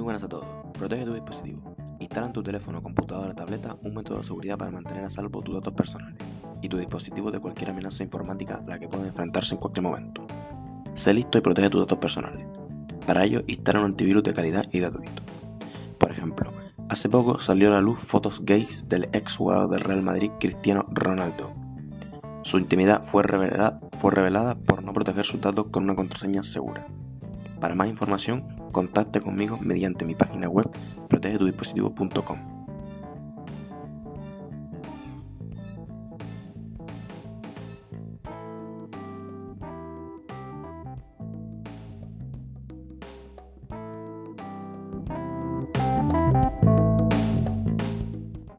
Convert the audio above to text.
buenas a todos. Protege tu dispositivo. Instala en tu teléfono, computadora o tableta un método de seguridad para mantener a salvo tus datos personales y tu dispositivo de cualquier amenaza informática a la que pueden enfrentarse en cualquier momento. Sé listo y protege tus datos personales. Para ello, instala un antivirus de calidad y gratuito. Por ejemplo, hace poco salió a la luz fotos gays del ex jugador del Real Madrid Cristiano Ronaldo. Su intimidad fue revelada, fue revelada por no proteger sus datos con una contraseña segura. Para más información, contacte conmigo mediante mi página web protegetudispositivo.com.